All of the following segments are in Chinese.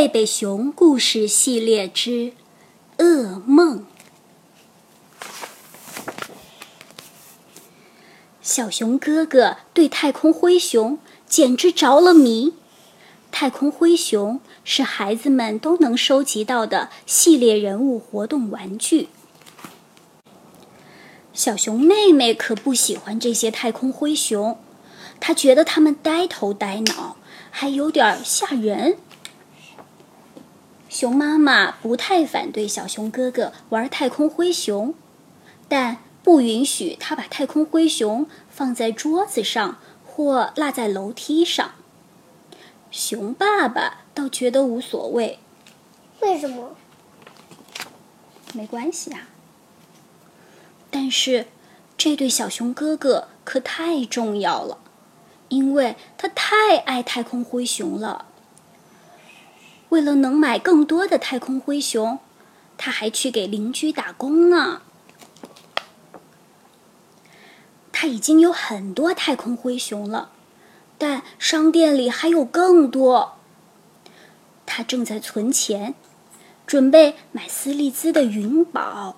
贝贝熊故事系列之噩梦。小熊哥哥对太空灰熊简直着了迷。太空灰熊是孩子们都能收集到的系列人物活动玩具。小熊妹妹可不喜欢这些太空灰熊，她觉得它们呆头呆脑，还有点吓人。熊妈妈不太反对小熊哥哥玩太空灰熊，但不允许他把太空灰熊放在桌子上或落在楼梯上。熊爸爸倒觉得无所谓。为什么？没关系啊。但是，这对小熊哥哥可太重要了，因为他太爱太空灰熊了。为了能买更多的太空灰熊，他还去给邻居打工呢。他已经有很多太空灰熊了，但商店里还有更多。他正在存钱，准备买斯利兹的云宝。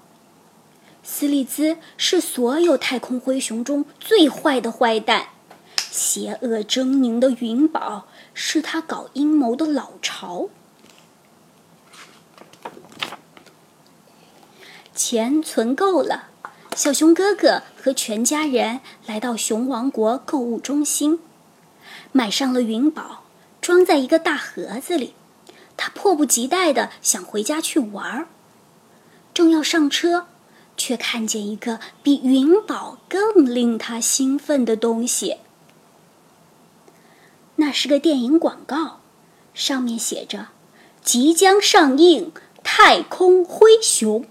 斯利兹是所有太空灰熊中最坏的坏蛋，邪恶狰狞的云宝是他搞阴谋的老巢。钱存够了，小熊哥哥和全家人来到熊王国购物中心，买上了云宝，装在一个大盒子里。他迫不及待的想回家去玩儿，正要上车，却看见一个比云宝更令他兴奋的东西。那是个电影广告，上面写着：“即将上映《太空灰熊》。”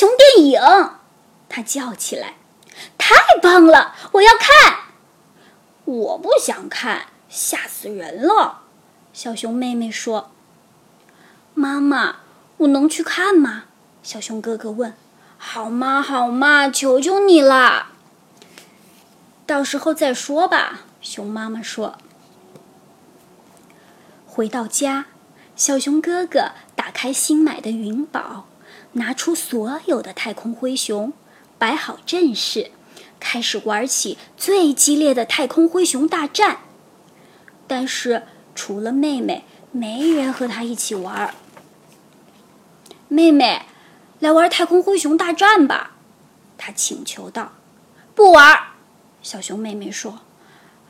熊电影，他叫起来：“太棒了！我要看！”我不想看，吓死人了。小熊妹妹说：“妈妈，我能去看吗？”小熊哥哥问。“好嘛，好嘛，求求你啦！”到时候再说吧。熊妈妈说。回到家，小熊哥哥打开新买的云宝。拿出所有的太空灰熊，摆好阵势，开始玩起最激烈的太空灰熊大战。但是除了妹妹，没人和他一起玩。妹妹，来玩太空灰熊大战吧，他请求道。不玩，小熊妹妹说。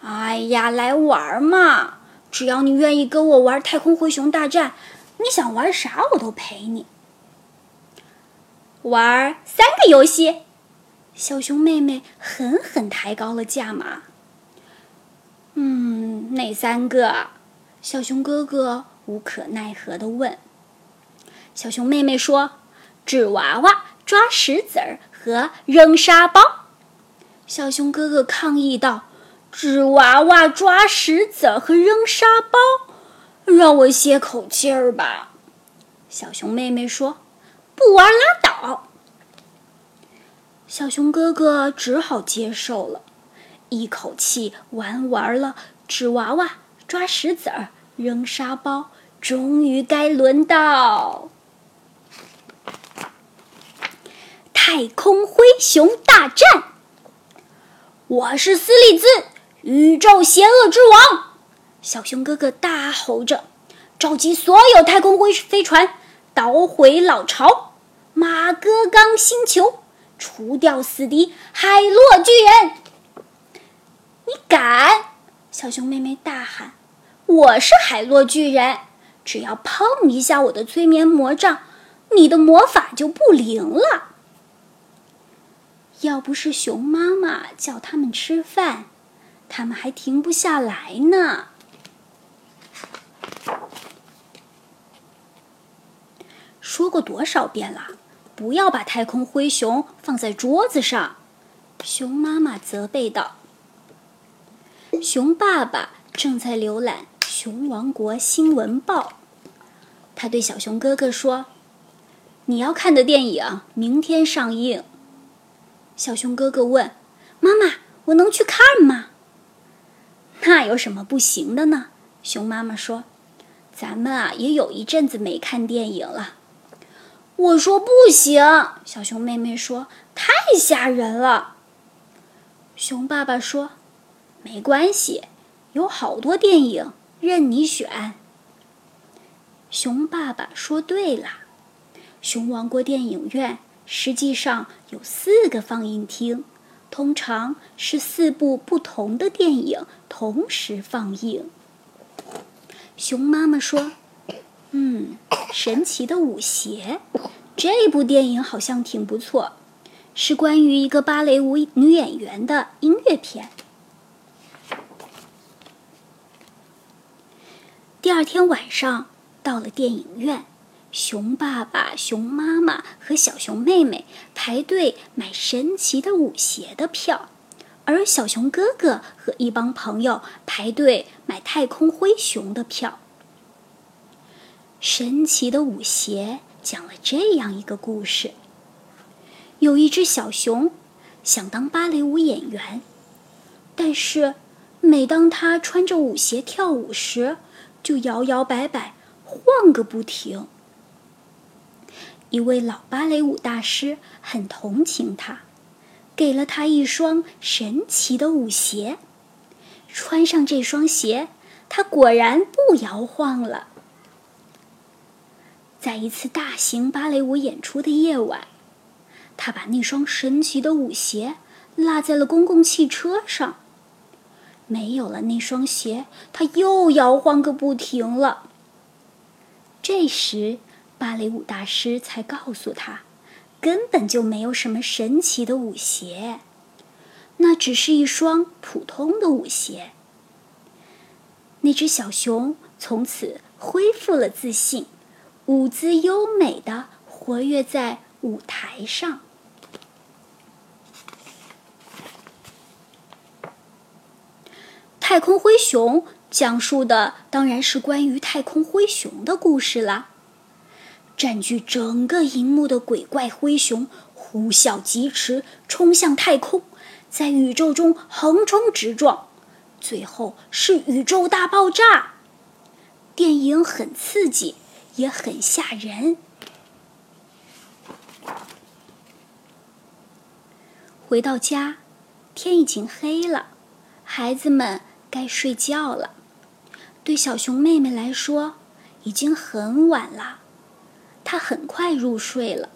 哎呀，来玩嘛！只要你愿意跟我玩太空灰熊大战，你想玩啥我都陪你。玩三个游戏，小熊妹妹狠狠抬高了价码。嗯，哪三个？小熊哥哥无可奈何的问。小熊妹妹说：“纸娃娃、抓石子儿和扔沙包。”小熊哥哥抗议道：“纸娃娃、抓石子儿和扔沙包，让我歇口气儿吧。”小熊妹妹说：“不玩拉倒。”小熊哥哥只好接受了，一口气玩完了纸娃娃、抓石子儿、扔沙包，终于该轮到太空灰熊大战。我是斯利兹，宇宙邪恶之王！小熊哥哥大吼着，召集所有太空灰飞船，捣毁老巢——马戈刚星球。除掉死敌海洛巨人！你敢？小熊妹妹大喊：“我是海洛巨人，只要碰一下我的催眠魔杖，你的魔法就不灵了。”要不是熊妈妈叫他们吃饭，他们还停不下来呢。说过多少遍了？不要把太空灰熊放在桌子上，熊妈妈责备道。熊爸爸正在浏览《熊王国新闻报》，他对小熊哥哥说：“你要看的电影明天上映。”小熊哥哥问：“妈妈，我能去看吗？”那有什么不行的呢？熊妈妈说：“咱们啊，也有一阵子没看电影了。”我说：“不行。”小熊妹妹说：“太吓人了。”熊爸爸说：“没关系，有好多电影任你选。”熊爸爸说：“对了，熊王国电影院实际上有四个放映厅，通常是四部不同的电影同时放映。”熊妈妈说：“嗯，神奇的舞鞋，这部电影好像挺不错，是关于一个芭蕾舞女演员的音乐片。”第二天晚上。到了电影院，熊爸爸、熊妈妈和小熊妹妹排队买神奇的舞鞋的票，而小熊哥哥和一帮朋友排队买太空灰熊的票。神奇的舞鞋讲了这样一个故事：有一只小熊想当芭蕾舞演员，但是每当他穿着舞鞋跳舞时，就摇摇摆摆。晃个不停。一位老芭蕾舞大师很同情他，给了他一双神奇的舞鞋。穿上这双鞋，他果然不摇晃了。在一次大型芭蕾舞演出的夜晚，他把那双神奇的舞鞋落在了公共汽车上。没有了那双鞋，他又摇晃个不停了。这时，芭蕾舞大师才告诉他，根本就没有什么神奇的舞鞋，那只是一双普通的舞鞋。那只小熊从此恢复了自信，舞姿优美的活跃在舞台上。太空灰熊。讲述的当然是关于太空灰熊的故事了。占据整个荧幕的鬼怪灰熊呼啸疾驰，冲向太空，在宇宙中横冲直撞，最后是宇宙大爆炸。电影很刺激，也很吓人。回到家，天已经黑了，孩子们该睡觉了。对小熊妹妹来说，已经很晚了，她很快入睡了。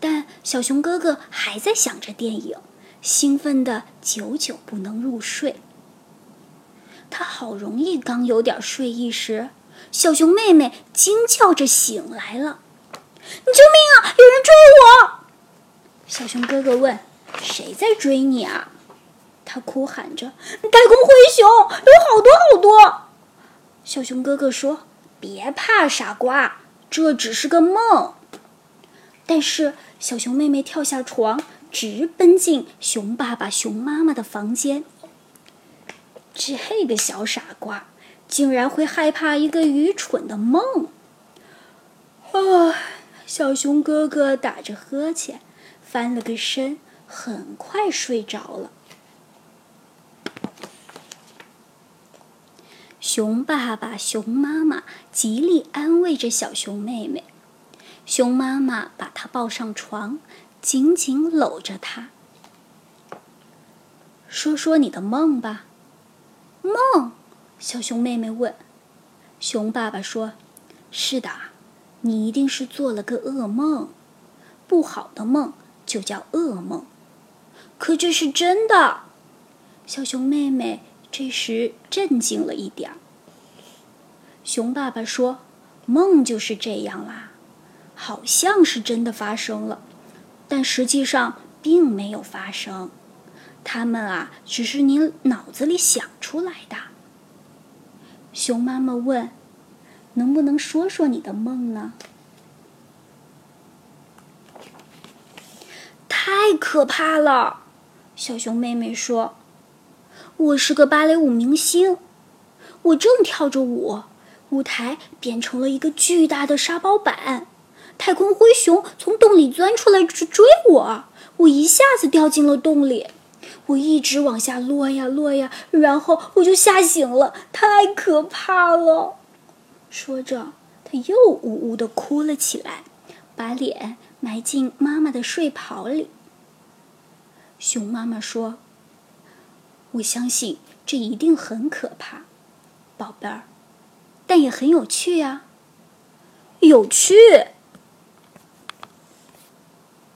但小熊哥哥还在想着电影，兴奋的久久不能入睡。他好容易刚有点睡意时，小熊妹妹惊叫着醒来了：“你救命啊！有人追我！”小熊哥哥问：“谁在追你啊？”他哭喊着：“太空灰熊，有好多好多！”小熊哥哥说：“别怕，傻瓜，这只是个梦。”但是小熊妹妹跳下床，直奔进熊爸爸、熊妈妈的房间。这个小傻瓜竟然会害怕一个愚蠢的梦！啊，小熊哥哥打着呵欠，翻了个身，很快睡着了。熊爸爸、熊妈妈极力安慰着小熊妹妹。熊妈妈把她抱上床，紧紧搂着她。说说你的梦吧。梦？小熊妹妹问。熊爸爸说：“是的，你一定是做了个噩梦，不好的梦就叫噩梦。可这是真的。”小熊妹妹。这时震惊了一点儿。熊爸爸说：“梦就是这样啦，好像是真的发生了，但实际上并没有发生。他们啊，只是你脑子里想出来的。”熊妈妈问：“能不能说说你的梦呢？”太可怕了，小熊妹妹说。我是个芭蕾舞明星，我正跳着舞，舞台变成了一个巨大的沙包板，太空灰熊从洞里钻出来去追我，我一下子掉进了洞里，我一直往下落呀落呀，然后我就吓醒了，太可怕了。”说着，他又呜呜的哭了起来，把脸埋进妈妈的睡袍里。熊妈妈说：“我相信这一定很可怕，宝贝儿，但也很有趣呀。”有趣？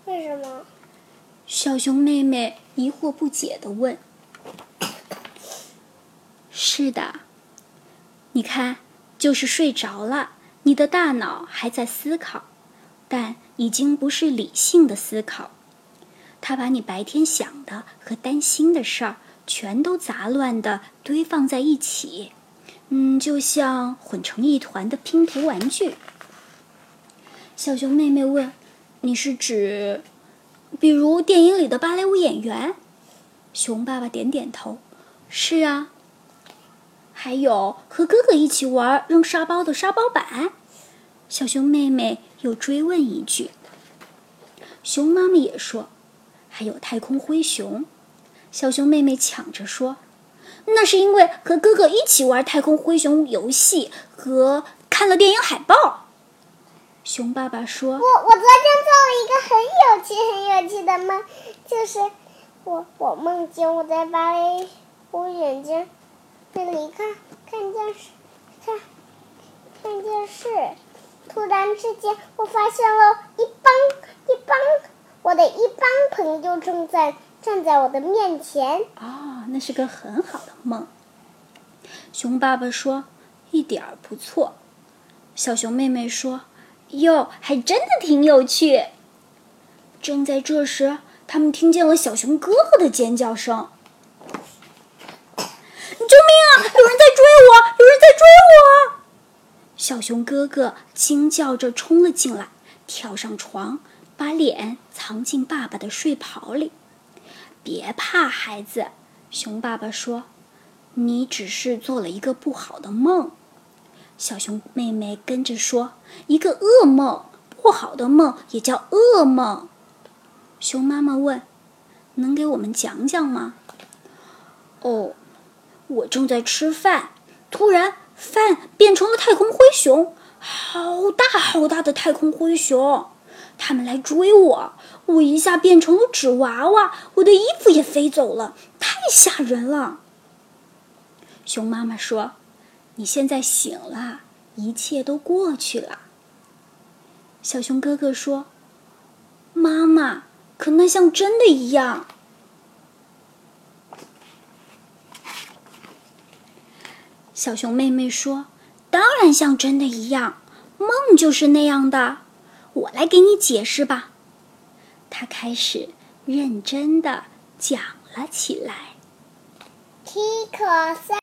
为什么？小熊妹妹疑惑不解的问。“是的，你看，就是睡着了，你的大脑还在思考，但已经不是理性的思考。”他把你白天想的和担心的事儿全都杂乱的堆放在一起，嗯，就像混成一团的拼图玩具。小熊妹妹问：“你是指，比如电影里的芭蕾舞演员？”熊爸爸点点头：“是啊。”还有和哥哥一起玩扔沙包的沙包板。小熊妹妹又追问一句。熊妈妈也说。还有太空灰熊，小熊妹妹抢着说：“那是因为和哥哥一起玩太空灰熊游戏和看了电影海报。”熊爸爸说：“我我昨天做了一个很有趣、很有趣的梦，就是我我梦见我在芭蕾舞眼睛那里看看电视，看看电视，突然之间我发现了一帮一帮。”我的一帮朋友正在站在我的面前。哦，那是个很好的梦。熊爸爸说：“一点儿不错。”小熊妹妹说：“哟，还真的挺有趣。”正在这时，他们听见了小熊哥哥的尖叫声：“救命啊！有人在追我！有人在追我！”小熊哥哥惊叫着冲了进来，跳上床。把脸藏进爸爸的睡袍里，别怕，孩子。熊爸爸说：“你只是做了一个不好的梦。”小熊妹妹跟着说：“一个噩梦，不好的梦也叫噩梦。”熊妈妈问：“能给我们讲讲吗？”哦，我正在吃饭，突然饭变成了太空灰熊，好大好大的太空灰熊。他们来追我，我一下变成了纸娃娃，我的衣服也飞走了，太吓人了。熊妈妈说：“你现在醒了，一切都过去了。”小熊哥哥说：“妈妈，可那像真的一样。”小熊妹妹说：“当然像真的一样，梦就是那样的。”我来给你解释吧。他开始认真的讲了起来。T 可三。